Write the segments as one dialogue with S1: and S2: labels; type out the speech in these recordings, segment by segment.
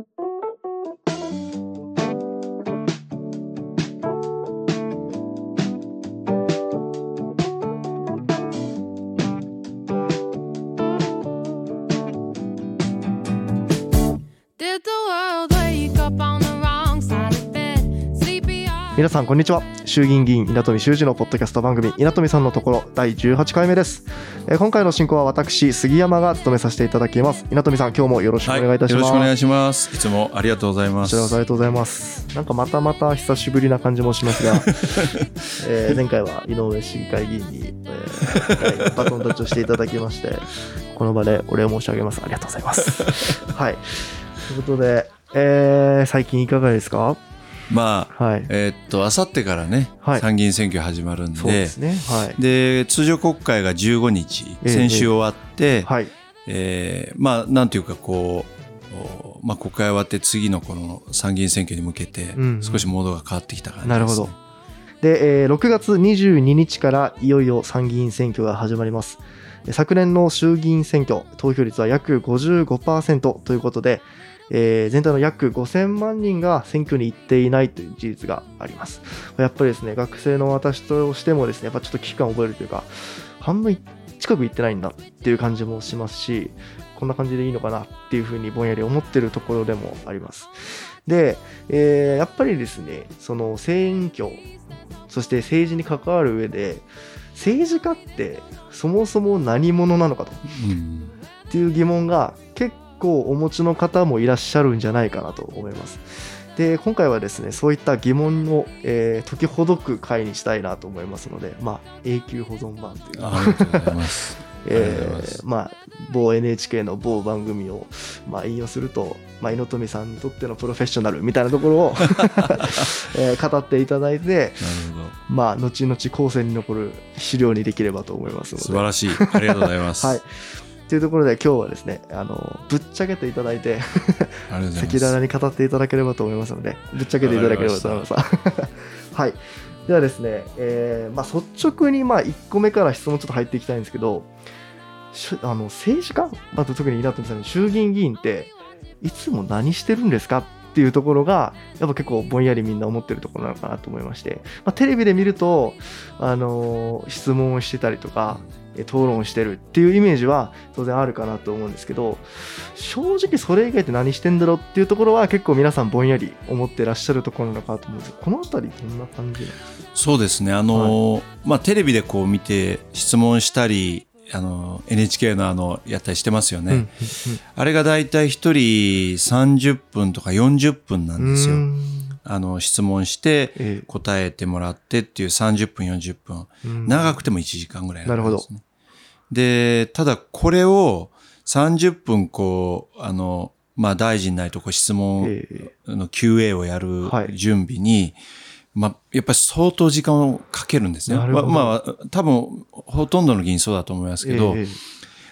S1: Thank you. 皆さんこんにちは。衆議院議員稲富修二のポッドキャスト番組稲富さんのところ第18回目です、えー今回の進行は私杉山が務めさせていただきます。稲富さん今日もよろしくお願いいたします、
S2: よろしくお願いします。いつもありがとうございます。
S1: ありがとうございます。なんかまたまた久しぶりな感じもしますが、えー前回は井上市議会議員に、えーはい バトンタッチをしていただきましてこの場でお礼申し上げます。ありがとうございます。はい。ということで、えー最近いかがですか？
S2: まあ、
S1: はい。
S2: えーっと、あさってからね、
S1: はい。
S2: 参議院選挙始まるんで、
S1: ですね。はい。
S2: で通常国会が15日、
S1: ええ
S2: 先週終わって、
S1: はい。
S2: えーまあ、なんていうかこう、おまあ、国会終わって次のこの参議院選挙に向けて
S1: うんうん。
S2: 少しモードが変わってきた感じです、ね。
S1: なるほど。で、えー6月22日からいよいよ参議院選挙が始まります。えー昨年の衆議院選挙、投票率は約55%ということで、えー全体の約5000万人が選挙に行っていないという事実があります。やっぱりですね、学生の私としてもですね、やっぱちょっと危機感を覚えるというか、半分近く行ってないんだっていう感じもしますし、こんな感じでいいのかなっていうふうにぼんやり思ってるところでもあります。で、えーやっぱりですね、その選挙、そして政治に関わる上で、政治家ってそもそも何者なのかと
S2: うん
S1: っていう疑問が結構お持ちの方もいらっしゃるんじゃないかなと思います。で今回はですねそういった疑問を、えー解きほどく回にしたいなと思いますので、まあ、永久保存版というか
S2: ありがとうございます。
S1: え
S2: す
S1: ーまあ、某 NHK の某番組を、まあ、引用すると、まあ、猪富さんにとってのプロフェッショナルみたいなところを、えー語っていただいて、
S2: なるほど。
S1: まあ、後々後世に残る資料にできればと思いますので。
S2: 素晴らしい。ありがとうございます。
S1: はい。というところで今日はですね、あの、ぶっちゃけていただいて。赤裸々に語っていただければと思いますので、ぶっちゃけていただければと思います。はい。ではですね、えーまあ、率直にまあ1個目から質問ちょっと入っていきたいんですけど、しあの政治家、あと特に稲富さん、衆議院議員って、いつも何してるんですかっていうところが、やっぱ結構ぼんやりみんな思ってるところなのかなと思いまして、まあ、テレビで見ると、あのー質問をしてたりとか、え討論をしてるっていうイメージは当然あるかなと思うんですけど、正直それ以外って何してんだろうっていうところは結構皆さんぼんやり思ってらっしゃるところなのかなと思うんですこのあたりどんな感じ
S2: そうですね。あのーまあ、テレビでこう見て質問したり、あの、NHK のあの、やったりしてますよね。
S1: うん
S2: あれがだいたい一人30分とか40分な
S1: うんん
S2: ですよ。
S1: うん
S2: あの、質問して
S1: え
S2: 答えてもらってっていう30分40分。
S1: えうん
S2: 長くても1時間ぐらいんですね
S1: なるほど。
S2: で、ただこれを30分こう、あの、まあ大臣ないとこう質問
S1: ええ
S2: の QA をやる
S1: はい
S2: 準備に、まあ、やっぱり相当時間をかけるんですね。まあ、まあ、多分、ほとんどの議員そうだと思いますけど、
S1: ええ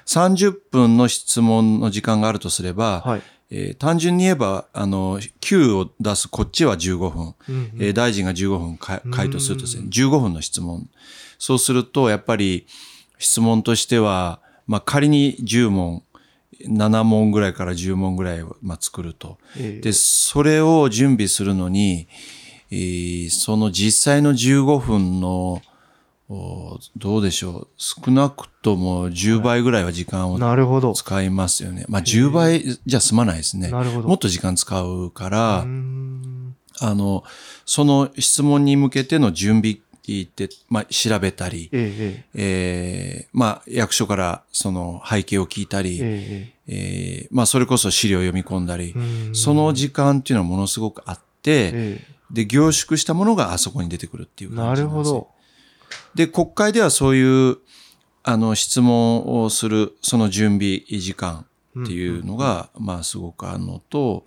S2: 30分の質問の時間があるとすれば、
S1: はい。
S2: えー単純に言えば、あの、Q を出すこっちは15分、
S1: うんうん。
S2: えー大臣が15分か回答するとですね
S1: うん、
S2: 15分の質問。そうすると、やっぱり質問としては、まあ仮に10問、7問ぐらいから10問ぐらいを、まあ、作ると。
S1: ええ。
S2: で、それを準備するのに、えーその実際の15分の、おどうでしょう。少なくとも10倍ぐらいは時間を
S1: なるほど。
S2: 使いますよね。まあ10倍じゃ済まないですね。もっと時間使うから、あの、その質問に向けての準備って、まあ調べたり、
S1: ええ
S2: えーまあ役所からその背景を聞いたり、
S1: えええ
S2: えーまあそれこそ資料を読み込んだりその時間っていうのはものすごくあって、
S1: え
S2: で、凝縮したものがあそこに出てくるっていう
S1: え
S2: 感
S1: なるほ
S2: じですよ
S1: ど。
S2: で、国会ではそういう、あの、質問をする、その準備時間っていうのが、まあ、すごくあるのと、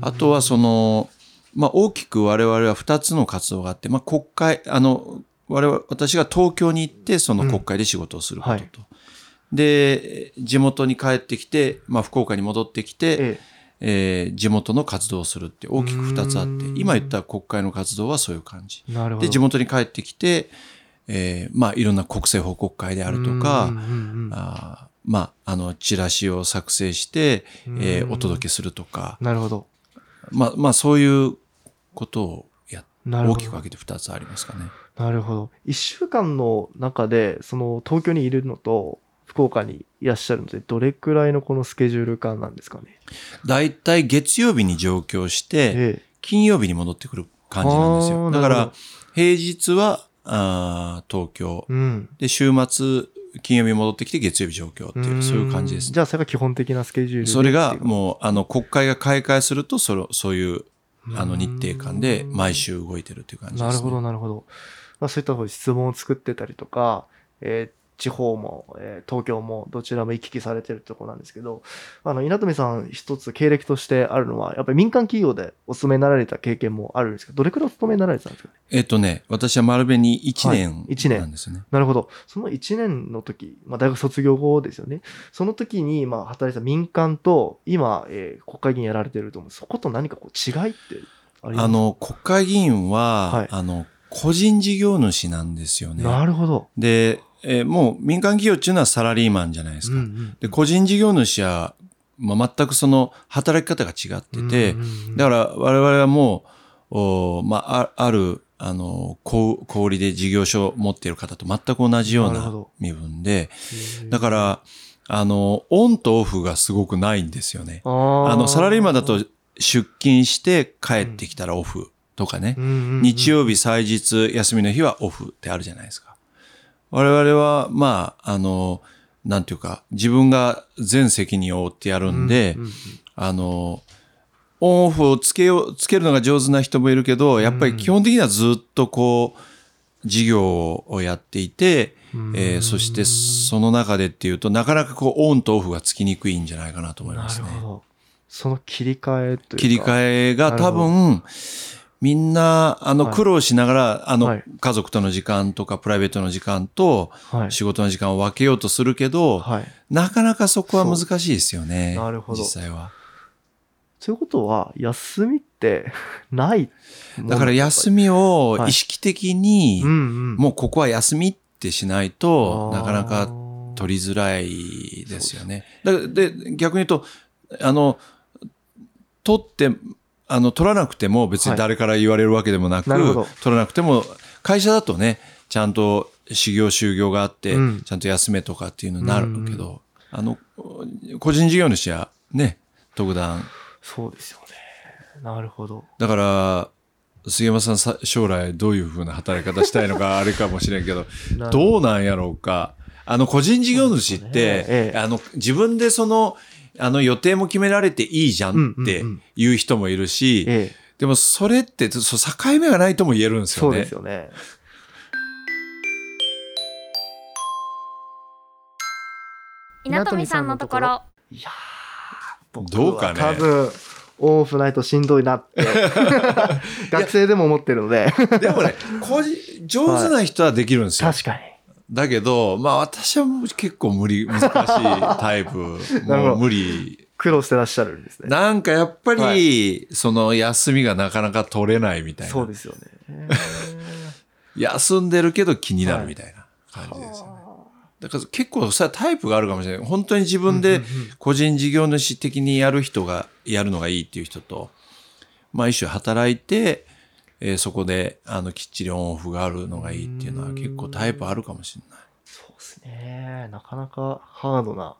S2: あとはその、まあ、大きく我々は二つの活動があって、まあ、国会、あの、我々、私が東京に行って、その国会で仕事をすることと。で、地元に帰ってきて、まあ、福岡に戻ってきて、
S1: え
S2: えー地元の活動をするって大きく二つあって今言った国会の活動はそういう感じ。
S1: えなるほど。
S2: で、地元に帰ってきて、えーまあ、いろんな国政報告会であるとか
S1: うん、うんうん
S2: あーまあ、あの、チラシを作成して、えー
S1: うん
S2: お届けするとか、
S1: なるほど。
S2: まあ、まあ、そういうことをや。大きく分けて2つありますかね。
S1: なるほど。一週間の中で、その東京にいるのと、福岡にいらっしゃるので、どれくらいのこのスケジュール感なんですかね？
S2: だいたい月曜日に上京して、
S1: ええ。
S2: 金曜日に戻ってくる感じなんです
S1: あ
S2: よ。だから平日は、あー東京。
S1: うん。
S2: で、週末、金曜日に戻ってきて月曜日上京っていう、そういう感じです
S1: ん。じゃあ、それが基本的なスケジュールで
S2: それがもう、あの、国会が開会すると、それそういう、あの、
S1: うん
S2: 日程間で毎週動いてるっていう感じです、ね。
S1: なるほど、なるほど。まあ、そういった質問を作ってたりとか、えー地方も、えー東京もどちらも行き来されてるところなんですけど、あの、稲富さん一つ経歴としてあるのは、やっぱり民間企業でお勤めになられた経験もあるんですけど、どれくらいお勤めになられてたんですか？ね
S2: えっとね、私は丸紅1
S1: はい
S2: 年
S1: 一年
S2: なんですよね。
S1: なるほど。その1年の時、まあ、大学卒業後ですよね。その時に、まあ、働いてた民間と、今、えー国会議員やられてると思う。そこと何かこう違いってあります？
S2: あの、国会議員は、
S1: はい
S2: あの、個人事業主なんですよね。
S1: なるほど。
S2: で、えーもう民間企業っていうのはサラリーマンじゃないですか。
S1: うんうん
S2: で、個人事業主は、まあ、全くその働き方が違ってて、
S1: うんうんうん
S2: だから我々はもう、おまあ、あある、あの、小小売りで事業所を持っている方と全く同じような身分で、だから、あの、オンとオフがすごくないんですよね。
S1: あ
S2: の、サラリーマンだと出勤して帰ってきたらオフとかね、
S1: うんうんうん。
S2: 日曜日祭日休みの日はオフってあるじゃないですか。我々は、まあ、あの、なんていうか、自分が全責任を負ってやるんで、
S1: うんうん
S2: あの、オンオフをつけよう、つけるのが上手な人もいるけど、やっぱり基本的にはずっとこう、事業をやっていて、
S1: うん
S2: えーそしてその中でっていうと、なかなかこう、オンとオフがつきにくいんじゃないかなと思いますね
S1: なる。ほど。その切り替えというか。
S2: 切り替えが多分、みんな、あの、
S1: はい
S2: 苦労しながら、あの
S1: はい、
S2: 家族との時間とか、プライベートの時間と、
S1: はい。
S2: 仕事の時間を分けようとするけど、
S1: はい。
S2: なかなかそこは難しいですよね。
S1: なるほど
S2: 実際は。
S1: ということは、休みって ない
S2: だから休
S1: み、
S2: みを
S1: はい
S2: 意識的に、
S1: うんうん、
S2: もうここは休みってしないと、なかなか取りづらいですよね。だからで、逆に言うと、あの、取って、あの、取らなくても別に誰から言われるわけでもなく、
S1: なるほど
S2: 取らなくても、会社だとね、ちゃんと始業就業があって、
S1: うん
S2: ちゃんと休めとかっていうのになるけど、あの、個人事業主はね、特段。
S1: そうですよね。なるほど。
S2: だから、杉山さんさ将来どういうふうな働き方したいのかあれかもしれんけど、どうなんやろうか。あの、個人事業主っ
S1: そうですね
S2: て、
S1: ええ
S2: あの、自分でその、あの予定も決められていいじゃんって
S1: うんうんうん
S2: 言う人もいるし、
S1: ええ、
S2: でもそれって、そう境目がないとも言えるんですよね。
S1: そうですよね。
S3: 稲富さんのところ。
S1: いや
S2: どうかね
S1: は多分、オフないとしんどいなって、学生でも思ってるので、
S2: でもね、個人上手な人はできるんですよ。
S1: 確かに。
S2: だけど、まあ私はもう結構無理、難しいタイプ。もう無理。
S1: 苦労してらっしゃるんですね。
S2: なんかやっぱり、
S1: は
S2: その休みがなかなか取れないみたいな。
S1: そうですよね。
S2: 休んでるけど気になるみたいな感じですよね。だから結構さ、タイプがあるかもしれない。本当に自分で個人事業主的にやる人が、やるのがいいっていう人と、まあ一種働いて、えーそこで、あの、きっちりオンオフがあるのがいいっていうのは結構タイプあるかもしれない。
S1: そうですね。なかなかハードな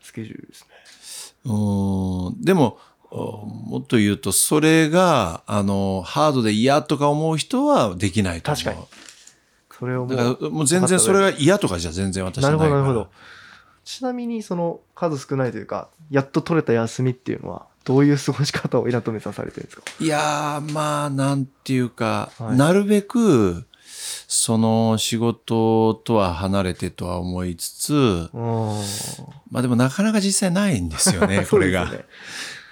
S1: スケジュールですね。
S2: うーん、でも、おもっと言うと、それが、あの、ハードで嫌とか思う人はできないと思う。
S1: 確かにそれをもう
S2: だから、もう全然それが嫌とかじゃ全然私は
S1: なるほど、
S2: ないから。
S1: なるほど。ちなみに、その数少ないというか、やっと取れた休みっていうのは、どういう過ごし方を稲富さんされてるんですか？
S2: いやー、まあ、なんていうか、
S1: はい
S2: なるべく、その仕事とは離れてとは思いつつ、
S1: うん。
S2: まあでもなかなか実際ないんですよね、これが。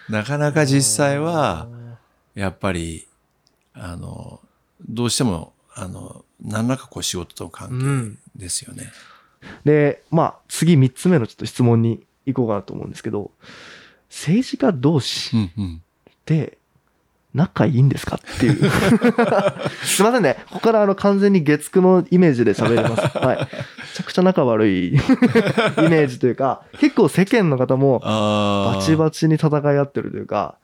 S2: なかなか実際は、やっぱり、あの、どうしても、あの、何らかこう仕事との
S1: う
S2: 関
S1: ん。
S2: 係ですよね。
S1: で、まあ、次3つ目のちょっと質問に行こうかなと思うんですけど、政治家同士
S2: うんうん。
S1: って仲いいんですかっていう。すいませんね。ここからあの完全に月9のイメージで喋ります。はい。ちゃくちゃ仲悪い イメージというか、結構世間の方も。バチバチに戦い合ってるというか、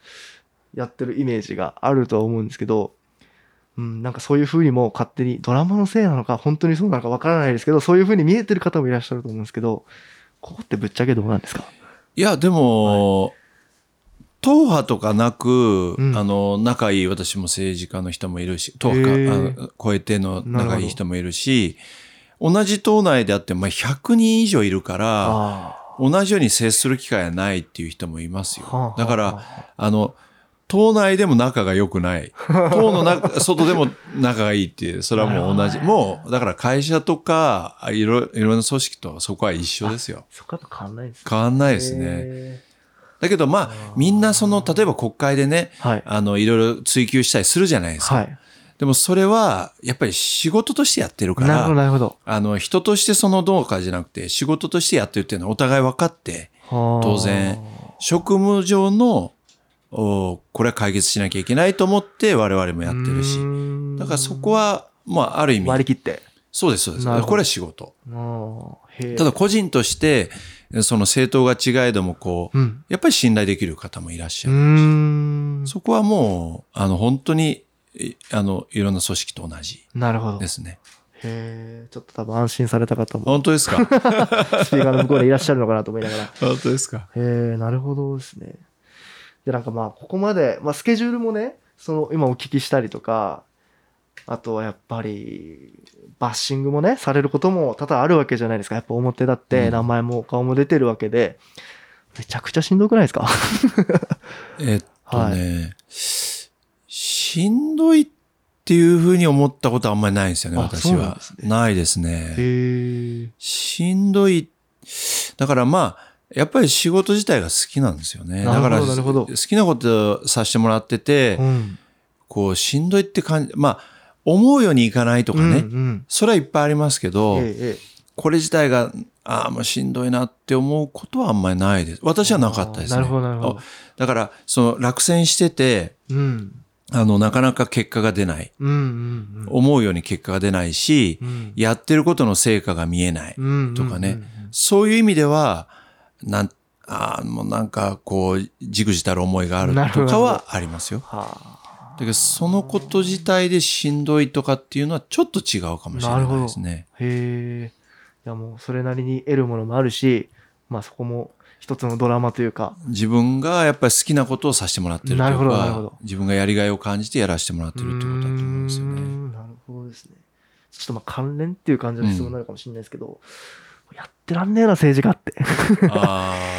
S1: やってるイメージがあるとは思うんですけど、うん、なんかそういう風にも勝手にドラマのせいなのか本当にそうなのかわからないですけど、そういう風に見えてる方もいらっしゃると思うんですけど、ここってぶっちゃけどうなんですか？
S2: いや、でも、党派とかなく、
S1: うん
S2: あの、仲いい私も政治家の人もいるし、党派かあ超えての仲いい人もいるし、同じ党内であっても、まあ、100人以上いるから、
S1: あ
S2: 同じように接する機会はないっていう人もいますよ。
S1: はあはあ
S2: だから、あの、党内でも仲が良くない。党の中、外でも仲がいいっていう、それはもう同じ。もう、だから会社とか、あいろ、いろんな組織とそこは一緒ですよ。
S1: そこは変わんないですね。
S2: 変わんないですね。
S1: へ
S2: だけどまあ、みんなその、例えば国会でね、
S1: ーはい。
S2: あの、いろいろ追求したりするじゃないですか。
S1: はい。
S2: でもそれは、やっぱり仕事としてやってるか
S1: なるほど、
S2: ら、
S1: なるほど。
S2: あの、人としてそのどうかじゃなくて、仕事としてやってるっていうのはお互い分かって、当
S1: 当
S2: 然職務上の、おこれは解決しなきゃいけないと思って我々もやってるし。だからそこは、まあ、ある意味、
S1: 割り切って。
S2: そうです、そうです。これは仕事。ただ個人として、その政党が違えども、こう、
S1: うん。
S2: やっぱり信頼できる方もいらっし
S1: う
S2: ゃる。
S1: ーん。
S2: そこはもう、あの、本当に、いあの、いろんな組織と同じ
S1: なるほど。へ
S2: ですね。
S1: え。ちょっと多分安心された方も、
S2: 本当ですか？
S1: スピーカーの向こうでいらっしゃるのかなと思いながら。
S2: 本当ですか？
S1: へえ、なるほどですね。で、なんかまあ、ここまで、まあ、スケジュールもね、その、今お聞きしたりとか、あとはやっぱり、バッシングもね、されることも多々あるわけじゃないですか。やっぱ表だって、
S2: うん
S1: 名前も顔も出てるわけで、めちゃくちゃしんどくないですか？
S2: えっとね、しんどいっていうふうに思ったことはあんまりないんですよね、
S1: あ
S2: 私は
S1: な。ね
S2: ないですね。しんどい。だからまあ、やっぱり仕事自体が好きなんですよね。
S1: なるほど
S2: だから、好きなことさせてもらってて、
S1: うん。
S2: こう、しんどいって感じ、まあ、思うようにいかないとかね、
S1: うんうん。
S2: それはいっぱいありますけど、
S1: ええええ
S2: これ自体が、ああ、もうしんどいなって思うことはあんまりないです。私はなかったですね。
S1: なるほど、なるほど
S2: あ。だから、その落選してて、
S1: うん。
S2: あの、なかなか結果が出ない。
S1: うんうん
S2: 思うように結果が出ないし、
S1: うん。
S2: やってることの成果が見えない。
S1: うん。
S2: とかね
S1: うんうん
S2: そういう意味では、なん、ああ、もうなんか、こう、じくじたる思いがあるとかはありますよ。
S1: は
S2: だけど、そのこと自体でしんどいとかっていうのはちょっと違うかもしれないですね。
S1: あ。へえ。いやもう、それなりに得るものもあるし、まあそこも一つのドラマというか、
S2: 自分がやっぱり好きなことをさせてもらってるという
S1: なるほどなるほど
S2: か、自分がやりがいを感じてやらせてもらってるってことだと思うんですよね。
S1: んなるほどですね。ちょっとまあ関連っていう感じの質問になるかもしれないですけど、やってらんねえな、政治家って。
S2: ああ。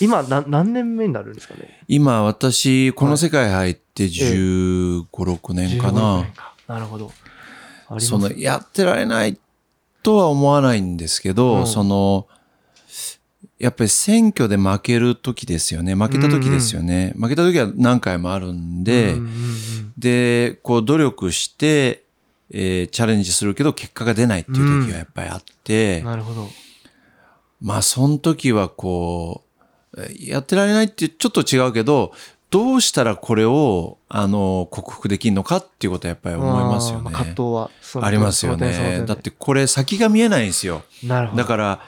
S1: 今な、何年目になるんですかね？
S2: 今、私、この世界入って15、6年か
S1: 15
S2: な
S1: 年。かなるほど。
S2: その、やってられないとは思わないんですけど、
S1: うん
S2: その、やっぱり選挙で負ける時ですよね。負けた時ですよね。負けた時は何回もあるんで、
S1: うんうんうん
S2: で、こう努力して、えーチャレンジするけど結果が出ないっていう時はやっぱりあって、
S1: なるほど。
S2: まあその時はこう、えーやってられないってちょっと違うけど、どうしたらこれを、あの、克服できるのかっていうことはやっぱり思いますよね。
S1: あー葛藤は
S2: ありますよね。
S1: で
S2: だってこれ先が見えないんですよ。
S1: なるほど。
S2: だから、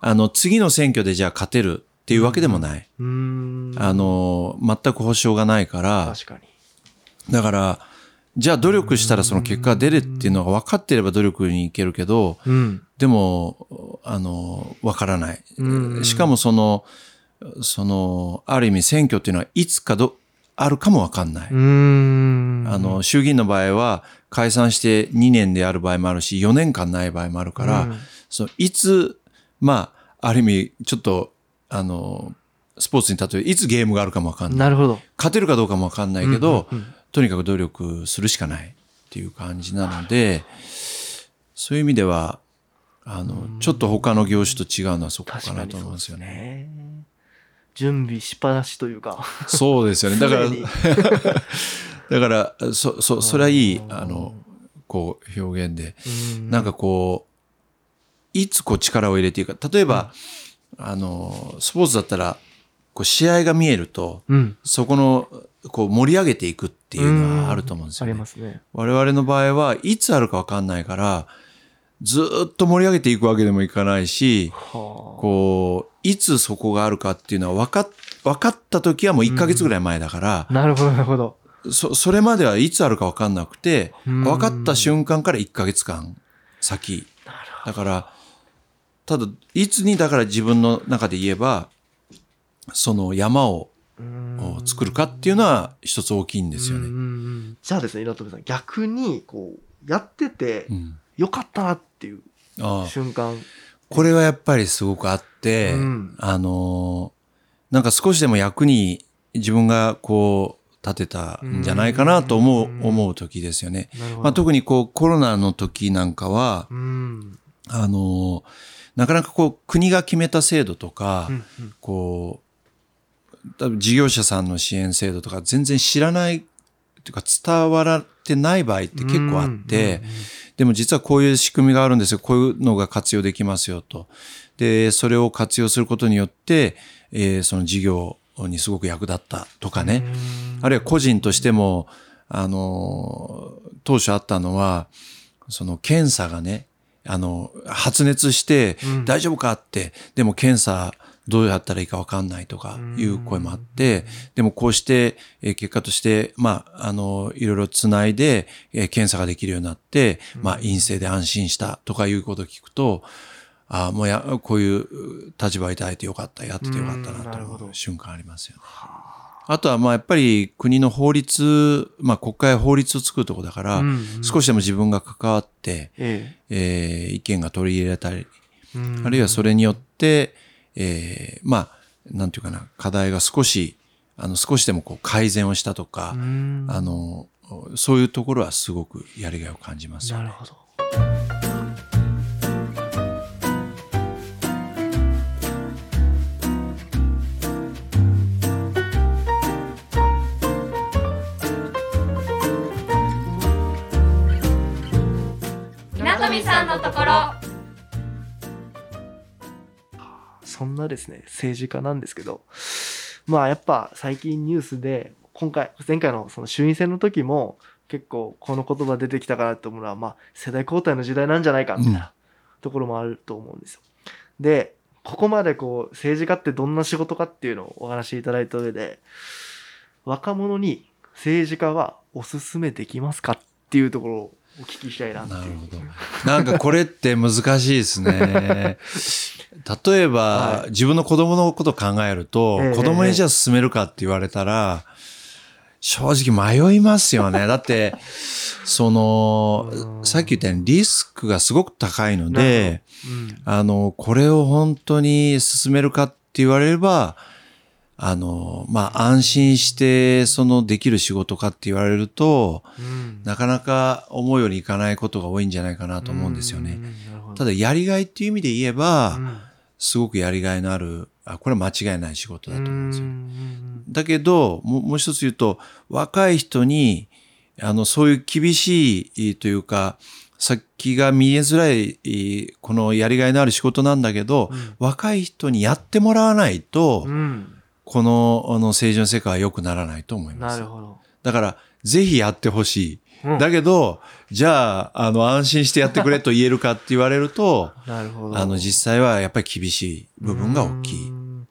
S2: あの、次の選挙でじゃあ勝てるっていうわけでもない。
S1: うーん。
S2: あの、全く保証がないから、
S1: 確かに。
S2: だから、じゃあ努力したらその結果が出るっていうのが分かってれば努力に行けるけど、
S1: うん。
S2: でも、あの、分からない
S1: うん。
S2: しかもその、その、ある意味選挙っていうのはいつかど、あるかも分かんない。あの、衆議院の場合は解散して2年である場合もあるし、4年間ない場合もあるから、
S1: うん
S2: そのいつ、まあ、ある意味、ちょっと、あの、スポーツに例え、いつゲームがあるかもわかんない。
S1: なるほど。
S2: 勝てるかどうかもわかんないけど、
S1: うんうんうん
S2: とにかく努力するしかないっていう感じなので、そういう意味では、あの、ちょっと他の業種と違うのはそこかなと思いますよね。
S1: ね。準備しっぱなしというか。
S2: そうですよね。だから、だから、そ、そ、それはいい、あの、こう、表現で。
S1: うん
S2: なんかこう、いつこう力を入れていくか。例えば、あの、スポーツだったら、こう試合が見えると、
S1: うん。
S2: そこの、こう盛り上げていくっていうのはあると思うんですよね。
S1: ありますね。
S2: 我々の場合はいつあるかわかんないから、ずーっと盛り上げていくわけでもいかないし、
S1: は
S2: こう、いつそこがあるかっていうのは分かっ、分かった時はもう1ヶ月ぐらい前だから
S1: あ、なるほど、なるほど。
S2: そ、それまではいつあるか分かんなくて、
S1: うん。
S2: 分かった瞬間から1ヶ月間先。だから、ただ、いつにだから自分の中で言えば、その山を
S1: うん。
S2: 作るかっていうのは一つ大きいんですよね。
S1: うんうんうん。じゃあですね、稲富さん、逆に、こう、やってて
S2: う、ん
S1: よかったなっていう瞬間。
S2: これはやっぱりすごくあって、
S1: うん
S2: あのーなんか少しでも役に自分がこう立てたんじゃないかなと思う、
S1: うん
S2: 思う時ですよね。まあ、特にこうコロナの時なんかは、
S1: うん。
S2: あのーなかなかこう国が決めた制度とか、
S1: うんうん
S2: こう、多分事業者さんの支援制度とか全然知らない、というか伝わらってない場合って結構あって、でも実はこういう仕組みがあるんですよ。こういうのが活用できますよと。で、それを活用することによって、えーその事業にすごく役立ったとかね。あるいは個人としても、あの、当初あったのは、その検査がね、あの、発熱して
S1: うん
S2: 大丈夫かって、でも検査どうやったらいいかわかんないとかいう声もあって、でもこうして、えー結果として、まあ、あの、いろいろつないで、えー検査ができるようになって、まあ、陰性で安心したとかいうことを聞くと、ああ、もうや、こういう立場いただいてよかった、やっててよかった
S1: うん
S2: なと
S1: なるほど。
S2: 思う瞬間ありますよね。あ。とは、まあ、やっぱり国の法律、まあ、国会は法律を作るとこだから、
S1: うんうん。
S2: 少しでも自分が関わって、
S1: え
S2: え。ー意見が取り入れられたり、
S1: えうん。
S2: あるいはそれによって、えーまあ、なんていうかな、課題が少し、あの、少しでもこう改善をしたとか、
S1: うん
S2: あの、そういうところはすごくやりがいを感じますよね。
S1: なるほど。
S3: 稲富さんのところ
S1: そんなですね、政治家なんですけど、まあやっぱ最近ニュースで、今回、前回のその衆院選の時も、結構この言葉出てきたかなと思うのは、まあ世代交代の時代なんじゃないかみたいなところもあると思うんですよ。で、ここまでこう政治家ってどんな仕事かっていうのをお話しいただいた上で、若者に政治家はおすすめできますかっていうところをお聞きしたいなっていう。
S2: なるほど。なんかこれって難しいですね。例えば、
S1: はい
S2: 自分の子供のことを考えると、
S1: ええ
S2: 子供にじゃあ進めるかって言われたら、正直迷いますよね。だって、その
S1: う、ん
S2: さっき言ったようにリスクがすごく高いので、
S1: うん
S2: あの、これを本当に進めるかって言われれば、あの、まあ、安心して、その、できる仕事かって言われると、
S1: うん。
S2: なかなか思うようにいかないことが多いんじゃないかなと思うんですよね。ただ、やりがいっていう意味で言えば、
S1: うん。
S2: すごくやりがいのある、あ、これは間違いない仕事だと思うんですよ。
S1: うん
S2: だけど、もうもう一つ言うと、若い人に、あの、そういう厳しいというか、先が見えづらい、このやりがいのある仕事なんだけど、
S1: うん。
S2: 若い人にやってもらわないと、
S1: うん
S2: この、あの、政治の世界は良くならないと思います。
S1: なるほど。
S2: だから、ぜひやってほしい。
S1: うん
S2: だけど、じゃあ、あの、安心してやってくれと言えるかって言われると、
S1: なるほど。
S2: あの、実際はやっぱり厳しい部分が大きい。
S1: うん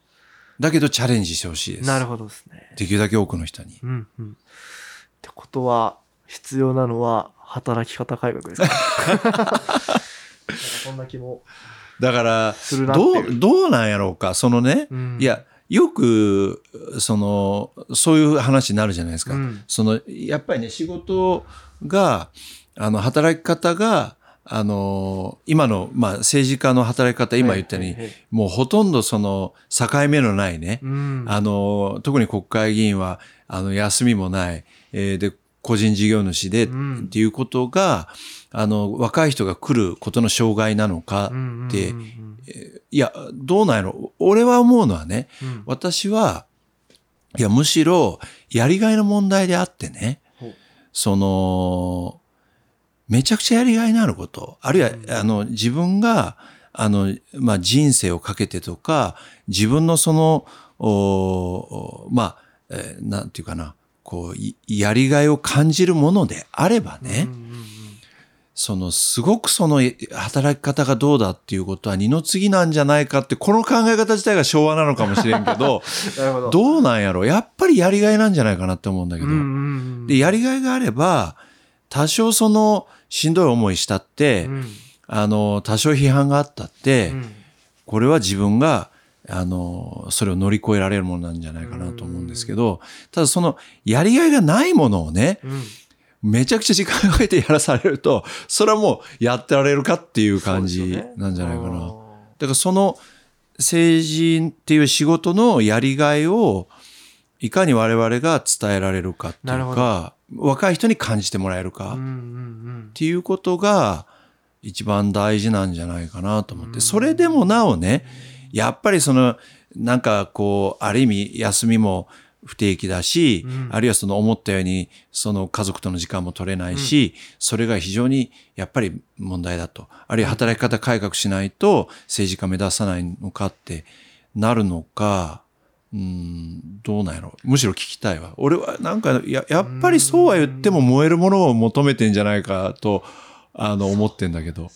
S2: だけど、チャレンジしてほしいです。
S1: なるほどですね。
S2: できるだけ多くの人に。
S1: うんうん。ってことは、必要なのは、働き方改革ですか？そんな気も
S2: だから、ど、
S1: う。
S2: どうなんやろうか。そのね、
S1: うん
S2: いや、よく、その、そういう話になるじゃないですか。
S1: うん。
S2: その、やっぱりね、仕事が、あの、働き方が、あの、今の、まあ、政治家の働き方、今言ったように、もうほとんどその、境目のないね、
S1: うん。
S2: あの、特に国会議員は、あの、休みもない、えーで、個人事業主で、
S1: うん。
S2: っていうことが、あの、若い人が来ることの障害なのかって、いや、どうなんやろ。俺は思うのはね、
S1: うん。
S2: 私は、いや、むしろ、やりがいの問題であってね、その、めちゃくちゃやりがいのあること、あるいは、あの、自分が、あの、まあ、人生をかけてとか、自分のその、おおまあ、えーなんていうかな、こう、いやりがいを感じるものであればね、
S1: うんうんうん
S2: その、すごくその働き方がどうだっていうことは二の次なんじゃないかって、この考え方自体が昭和なのかもしれんけど、
S1: ど。
S2: どうなんやろ？やっぱりやりがいなんじゃないかなって思うんだけど。
S1: うんうんうん。
S2: で、やりがいがあれば、多少その、しんどい思いしたって、
S1: うん。
S2: あの、多少批判があったって、
S1: うん。
S2: これは自分が、あの、それを乗り越えられるものなんじゃないかなと思うんですけど、ただその、やりがいがないものをね、
S1: うん
S2: めちゃくちゃ時間をかけてやらされると、それはもうやってられるかっていう感じなんじゃないかな。だからその政治っていう仕事のやりがいをいかに我々が伝えられるかっていうか、若い人に感じてもらえるかっていうことが一番大事なんじゃないかなと思って、それでもなおね、やっぱりその、なんかこう、ある意味休みも不定期だし、
S1: うん
S2: あるいはその思ったようにその家族との時間も取れないし、それが非常にやっぱり問題だと。あるいは働き方改革しないと政治家目指さないのかってなるのか、うん、どうなんやろむしろ聞きたいわ。俺はなんかや、やっぱりそうは言っても燃えるものを求めてんじゃないかと、あの、思ってんだけど。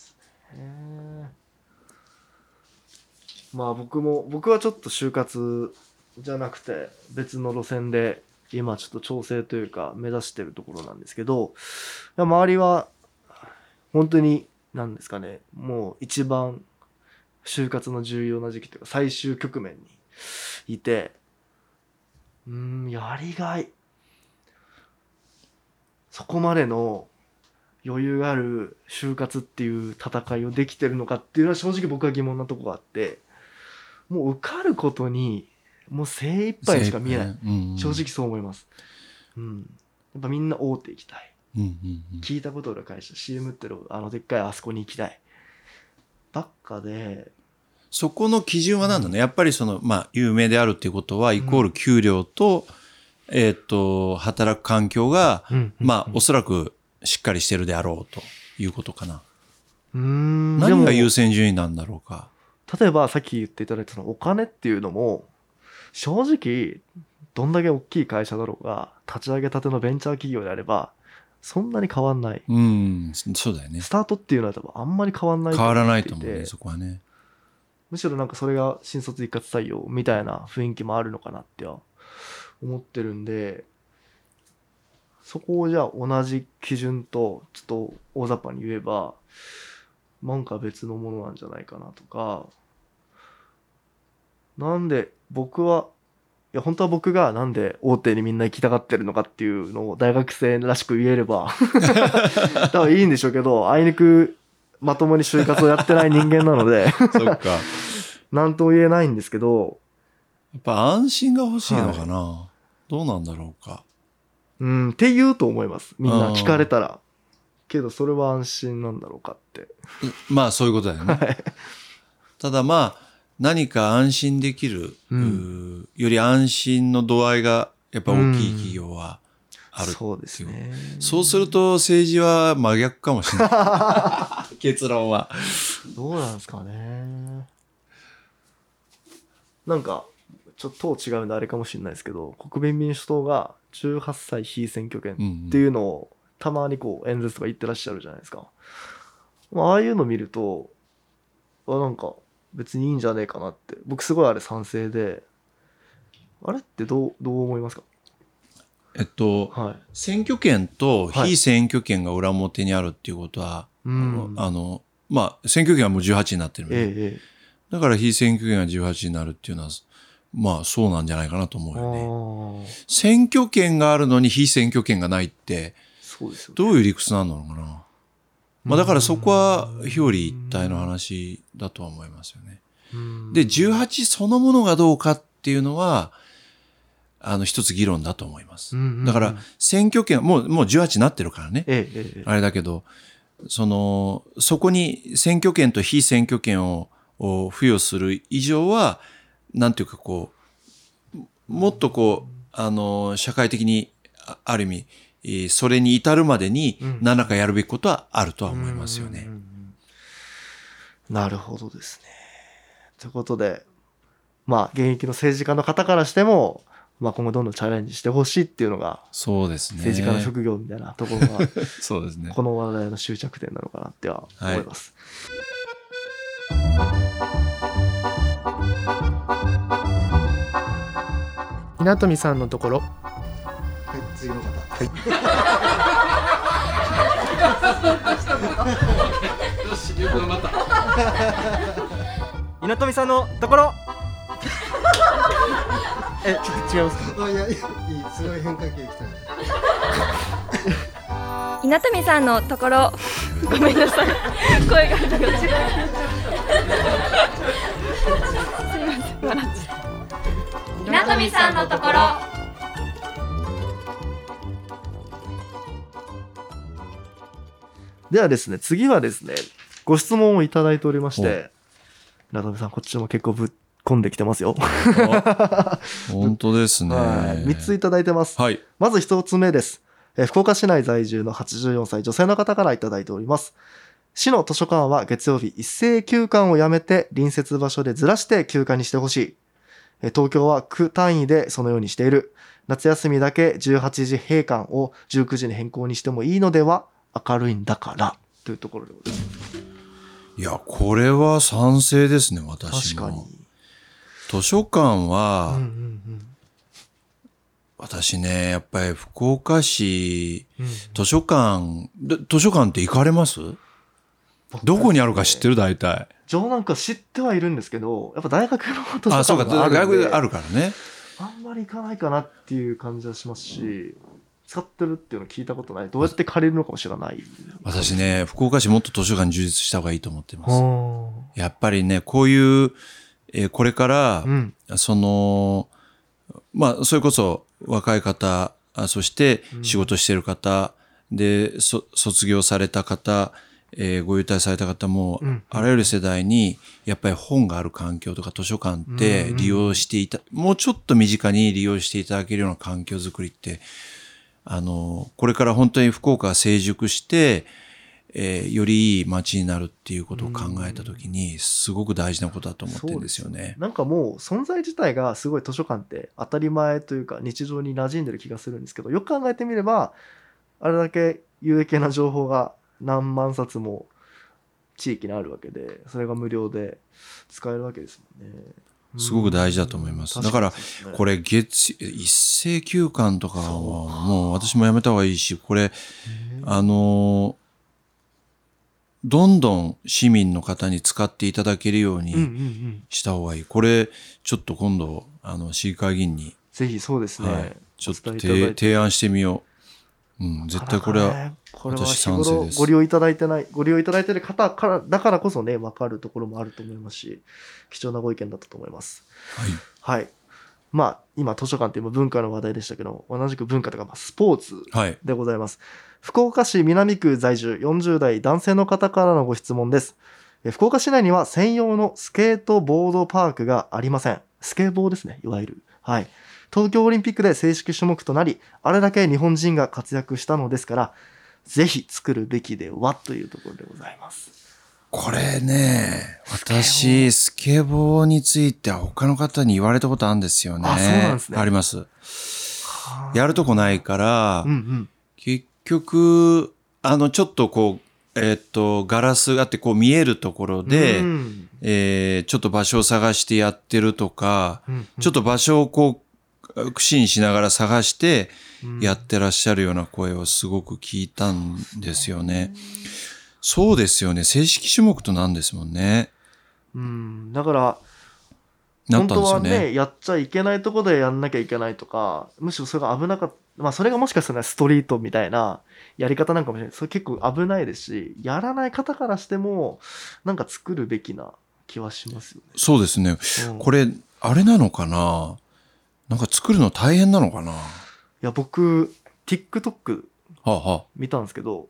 S1: まあ僕も僕はちょっと就活じゃなくて別の路線で今ちょっと調整というか目指してるところなんですけど周りは本当に何ですかねもう一番就活の重要な時期というか最終局面にいてうんやりがい。そこまでの余裕がある就活っていう戦いをできてるのかっていうのは正直僕は疑問なとこがあってもう受かることにもう精一杯しか見えない、
S2: うんうん
S1: 正直そう思います、うん、やっぱみんな大手行きたい。
S2: うんうんうん。
S1: 聞いたことある会社 CM ってるあのでっかいあそこに行きたい。ばっかで
S2: そこの基準は何だね、やっぱりその、まあ、有名であるっていうことは、イコール給料と、えっ、と、働く環境が、まあ、おそらくしっかりしてるであろうということかな。
S1: うーん。
S2: 何が優先順位なんだろうか？
S1: 例えばさっき言っていただいたそのお金っていうのも正直どんだけ大きい会社だろうが立ち上げたてのベンチャー企業であればそんなに変わんない
S2: うん、そうだよね
S1: ス。タートっていうのは多分あんまり変わんない
S2: 変わらないと
S1: 思
S2: うね、そこはね。
S1: むしろなんかそれが新卒一括採用みたいな雰囲気もあるのかなっては思ってるんでそこをじゃあ同じ基準とちょっと大雑把に言えばなんか別のものなんじゃないかなとかなんで僕はいや本当は僕がなんで大手にみんな行きたがってるのかっていうのを大学生らしく言えれば 多分いいんでしょうけどあいにくまともに就活をやってない人間なので
S2: そっか。や
S1: なんとも言えないんですけど、
S2: っぱ安心が欲しいのかな。どうなんだろうか。
S1: うん、って言うと思います。みんな聞かれたら。けど、それは安心なんだろうかって。
S2: まあ、そういうことだよね。ただまあ、何か安心できる、
S1: うん
S2: より安心の度合いが、やっぱ大きい企業はある。
S1: そうですね。
S2: そうすると政治は真逆かもしれない。結論は。
S1: どうなんですかね。なんか、ちょっと党違うんであれかもしれないですけど、国民民主党が18歳非選挙権っていうのをたまにこう演説とか言ってらっしゃるじゃないですか。まあああいうの見ると、あなんか別にいいんじゃねえかなって。僕すごいあれ賛成で、あれってどう、どう思いますか？
S2: えっと、
S1: はい。
S2: 選挙権と
S1: はい
S2: 非選挙権が裏表にあるっていうことは、
S1: うん。
S2: あの、まあ、選挙権はもう18になってるので、
S1: えええ
S2: だから非選挙権が18になるっていうのは、まあ、そうなんじゃないかなと思う
S1: え。
S2: よね。選挙権があるのに非選挙権がないって、
S1: そうですよね。
S2: どういう理屈なのかな。まあ、だからそこは表裏一体の話だとは思いますよね。
S1: うん
S2: で、18そのものがどうかっていうのは、あの、一つ議論だと思います。
S1: うんうんうん
S2: だから、選挙権、もう、もう18になってるからね。
S1: えええ
S2: あれだけど、その、そこに選挙権と非選挙権をを付与する以上は、なんていうかこう、もっとこう、あの、社会的に、あある意味、えーそれに至るまでに
S1: うん
S2: 何らかやるべきことはあるとは思いますよね。
S1: うんうんうんなるほどですね。ということで、まあ、現役の政治家の方からしても、まあ、今後どんどんチャレンジしてほしいっていうのが
S2: そうですね。
S1: 政治家の職業みたいなところが
S2: そうですね。
S1: この話題の終着点なのかなっては思います。
S4: 稲富さんのところ
S5: はい、次の方。はい。
S4: 稲富さんのところ。えちょっと違いますか？
S5: あ、いや、いい、すごい変化球来た。
S3: 稲富さんのところ。ごめんなさい。声が違う。すいません。笑っちゃった。稲富さんのところ
S1: ではですね、次はですね、ご質問をいただいておりまして、中富さん、こっちも結構ぶっ込んできてますよ。
S2: あ本当ですね。
S1: はい。3ついただいてます。
S2: はい。
S1: まず1つ目です。えー福岡市内在住の84歳女性の方からいただいております。市の図書館は月曜日一斉休館をやめて隣接場所でずらして休館にしてほしい。えー東京は区単位でそのようにしている。夏休みだけ18時閉館を19時に変更にしてもいいのでは？明るいんだから。というところでございます。
S2: いや、これは賛成ですね、私も。
S1: 確かに。
S2: 図書館は、
S1: うんうん
S2: 私ね、やっぱり福岡市、
S1: うんうん
S2: 図書館、で図書館って行かれます？どこにあるか知ってる？大体。
S1: 情なんか知ってはいるんですけど、やっぱ大学の図
S2: あ、そうか、
S1: 書館があるんで
S2: 外国であるからね。
S1: あんまり行かないかなっていう感じはしますし、使ってるっていうの聞いたことない。どうやって借りるのかも知らない。
S2: 私ね、福岡市もっと図書館充実した方がいいと思ってます。
S1: は
S2: やっぱりね、こういう、えーこれから
S1: あ。う、ん。
S2: その、まあ、それこそ若い方、あそして仕事してる方、で、そ卒業された方、えーご優待された方も、
S1: うん
S2: あらゆる世代に、やっぱり本がある環境とか図書館って
S1: うん
S2: 利用していた、もうちょっと身近に利用していただけるような環境づくりって、あの、これから本当に福岡が成熟して、えーよりいい街になるっていうことを考えたときに、すごく大事なことだと思ってるんですよね。
S1: なんかもう存在自体がすごい図書館って当たり前というか日常に馴染んでる気がするんですけど、よく考えてみれば、あれだけ有益な情報が何万冊も地域にあるわけで、それが無料で使えるわけですもんね。
S2: すごく大事だと思います。
S1: うん。
S2: だから、これ月、一斉休館とかはもう私もやめた方がいいし、これ、あのーどんどん市民の方に使っていただけるよう
S1: うんうんう
S2: に
S1: ん。
S2: した方がいい。これ、ちょっと今度、あの、市議会議員に、
S1: ぜひそうですね。
S2: はい、ちょっと提案してみよう。うん、絶対これは、
S1: これは
S2: 私
S1: 日頃ご利用いただいてない、ご利用いただいてる方から、だからこそね、わかるところもあると思いますし、貴重なご意見だったと思います。
S2: はい。
S1: はい。まあ、今図書館って今文化の話題でしたけど、同じく文化とか、まあ、スポーツ
S2: はい。
S1: でございます。福岡市南区在住40代男性の方からのご質問です。え福岡市内には専用のスケートボードパークがありません。スケボーですね、いわゆる。はい。東京オリンピックで正式種目となり、あれだけ日本人が活躍したのですから、ぜひ作るべきではというところでございます。
S2: これね、私、スケボーについては他の方に言われたことあるんですよね。
S1: あそうなんですね
S2: あります。やるとこないから、
S1: うんうん。
S2: 結局、あの、ちょっとこう、えーっと、ガラスがあってこう見えるところで、
S1: うん
S2: えーちょっと場所を探してやってるとか、
S1: うん
S2: ちょっと場所をこう、苦心しながら探して
S1: うん
S2: やってらっしゃるような声をすごく聞いたんですよね。そうですよね。正式種目となんですもんね。
S1: うん。だから、
S2: なったん
S1: 本当は
S2: ですよね。
S1: ね、やっちゃいけないとこでやんなきゃいけないとか、むしろそれが危なかった。まあ、それがもしかしたらストリートみたいなやり方なんかもしれない。それ結構危ないですし、やらない方からしても、なんか作るべきな気はしますよ
S2: そうですね。
S1: ね。うん
S2: これ、あれなのかな？なんか作るの大変なのかな？はい
S1: や、僕、TikTok
S2: あ、は
S1: 見たんですけど、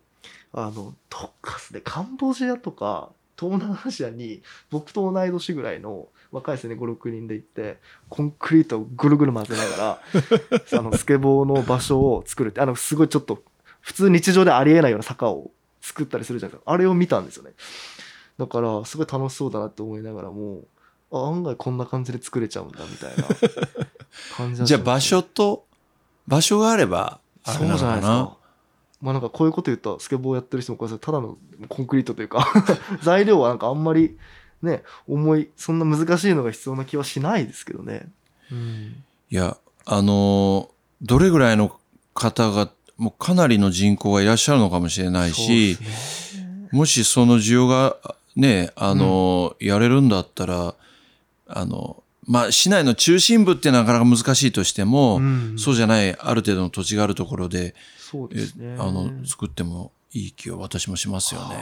S1: あの、どっかっすね、カンボジアとか、東南アジアに、僕と同い年ぐらいの若いですね、5、6人で行って、コンクリートをぐるぐる混ぜながら、あの、スケボーの場所を作るって、あの、すごいちょっと、普通日常でありえないような坂を作ったりするじゃないですか。あれを見たんですよね。だから、すごい楽しそうだなって思いながらも、あ案外こんな感じで作れちゃうんだみたいな感 じ
S2: ゃあ場所と、場所があれば、あ
S1: そう
S2: れなのかな？
S1: じゃないですか。まあなんかこういうこと言ったらスケボーやってる人もこれただのコンクリートというか 材料はなんかあんまりね重いそんな難しいのが必要な気はしないですけどね。うん、
S2: いや、あのーどれぐらいの方が、もうかなりの人口がいらっしゃるのかもしれないし、
S1: ね。
S2: もしその需要がね、あのーやれるんだったら、あの、まあ、市内の中心部ってなかなか難しいとしても、
S1: うん
S2: そうじゃない、ある程度の土地があるところで、
S1: そう
S2: え
S1: ですね。
S2: あの、作ってもいい気は私もしますよね。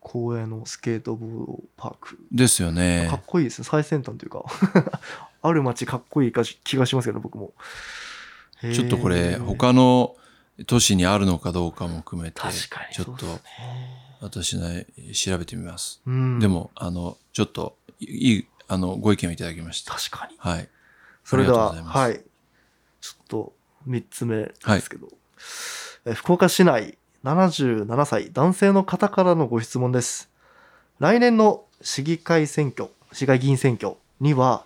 S1: 公営のスケートボードパーク。
S2: ですよね
S1: かっ。こいいですね。最先端というか。ある街かっこいい気がしますけど、僕も。
S2: ちょっとこれ、他の都市にあるのかどうかも含めて、
S1: 確かに
S2: ちょっと私ね、調べてみます。
S1: うん、
S2: でも、あの、ちょっと、いい、あの、ご意見をいただきました。
S1: 確かに。
S2: はい。
S1: それでは、はい。ちょっと、3つ目ですけど、え福岡市内77歳男性の方からのご質問です。来年の市議会選挙、市会議員選挙には、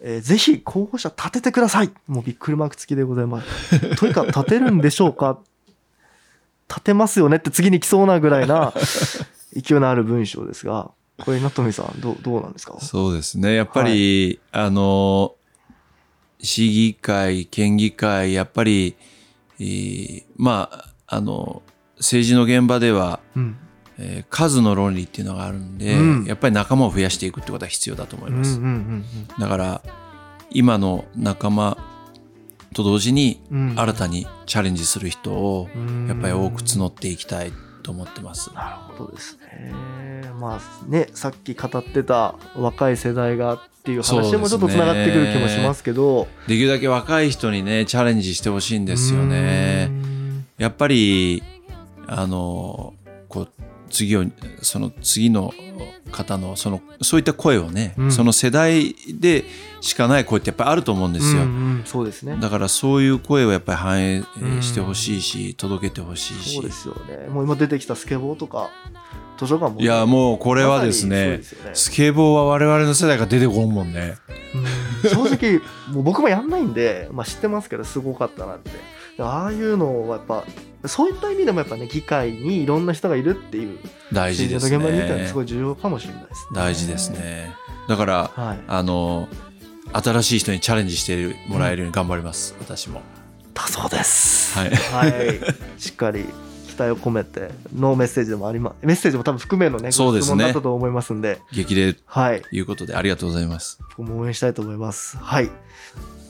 S1: えーぜひ候補者立ててくださいもうびっくりマーク付きでございます。というか、立てるんでしょうか？立てますよねって次に来そうなぐらいな 勢いのある文章ですが、これ、名富さん、どう、どうなんですか？
S2: そうですね。やっぱり、あの、市議会、県議会、やっぱり、えーまあ、あの、政治の現場では、
S1: うん。
S2: えー数の論理っていうのがあるんで、
S1: うん
S2: やっぱり仲間を増やしていくってことは必要だと思います。
S1: うんうんうん
S2: だから、今の仲間と同時に、
S1: うん。
S2: 新たにチャレンジする人を、
S1: うん
S2: やっぱり多く募っていきたいと思ってます。
S1: なるほどですね。まあね、さっき語ってた若い世代がっていう話もちょっとつながってくる気もしますけど。
S2: できるだけ若い人にね、チャレンジしてほしいんですよね。やっぱり、あの、こう、次を、その次の方の、その、そういった声をね、
S1: うん
S2: その世代でしかない声ってやっぱりあると思うんですよ。
S1: うんうんそうですね。
S2: だからそういう声をやっぱり反映
S1: うん
S2: してほしいし、届けてほしいし
S1: そう。ですよね。もう今出てきたスケボーとか、図書館もね、
S2: いや、もうこれはですね、
S1: ね
S2: スケボーは我々の世代が出てこんもんね。
S1: うん正直、もう僕もやんないんで、まあ知ってますけど、すごかったなって。ああいうのはやっぱ、そういった意味でもやっぱね、議会にいろんな人がいるっていう、
S2: 大事です
S1: 政治の現場にいたら
S2: ね
S1: す。ごい重要かもしれないですね。
S2: 大事です。ね。だから、
S1: はい。
S2: あの、新しい人にチャレンジしてもらえるように頑張ります、私も。
S1: だそうです。
S2: はい。
S1: はい。しっかり期待を込めてのメッセージでもあります。メッセージも多分含めのね、
S2: そうですね
S1: ご質問だったと思いますんで、
S2: 激励
S1: はい。
S2: ということでありがとうございます。
S1: 僕も応援したいと思います。はい。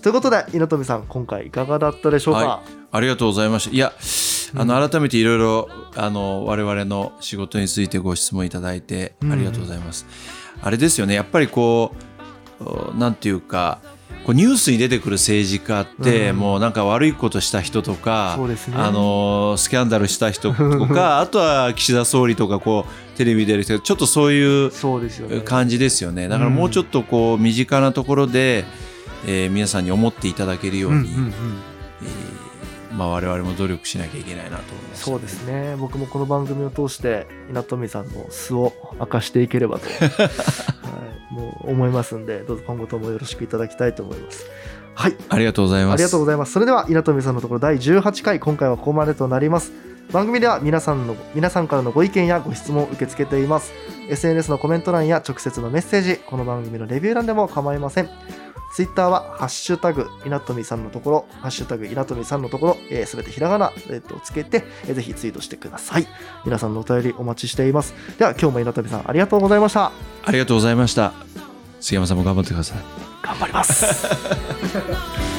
S1: ということで、稲富さん、今回いかがだったでしょうか、
S2: はありがとうございました。いや、あの、改めていろいろ、あの、我々の仕事についてご質問いただいてありがとうございます。あれですよね、やっぱりこう、おなんていうか、こうニュースに出てくる政治家って、
S1: うん。
S2: もうなんか悪いことした人とか、
S1: そうね。
S2: あのスキャンダルした人とか あとは岸田総理とかこうテレビ出る人ちょっとそういう
S1: そうですよね。
S2: 感じですよね。だからもうちょっとこう身近なところで、えー皆さんに思っていただけるように、
S1: うんうんうん。
S2: えーまあ、我々も努力しなきゃいけないなと思います。
S1: そうですね。僕もこの番組を通して、稲富さんの素を 明かしていければと、はい、もう思いますんで、どうぞ今後ともよろしくいただきたいと思います。はい。
S2: ありがとうございます。
S1: ありがとうございます。それでは、稲富さんのところ第18回、今回はここまでとなります。番組では皆さんの皆さんからのご意見やご質問を受け付けています。SNS のコメント欄や直接のメッセージ、この番組のレビュー欄でも構いません。ツイッターは、ハッシュタグ、稲富さんのところ、ハッシュタグ、稲富さんのところ、す、えー、べ、てひらがな、えー、とつけて、えーぜひツイートしてください。皆さんのお便りお待ちしています。では、今日も稲富さん、ありがとうございました。
S2: ありがとうございました。杉山さんも頑張ってください。
S1: 頑張ります。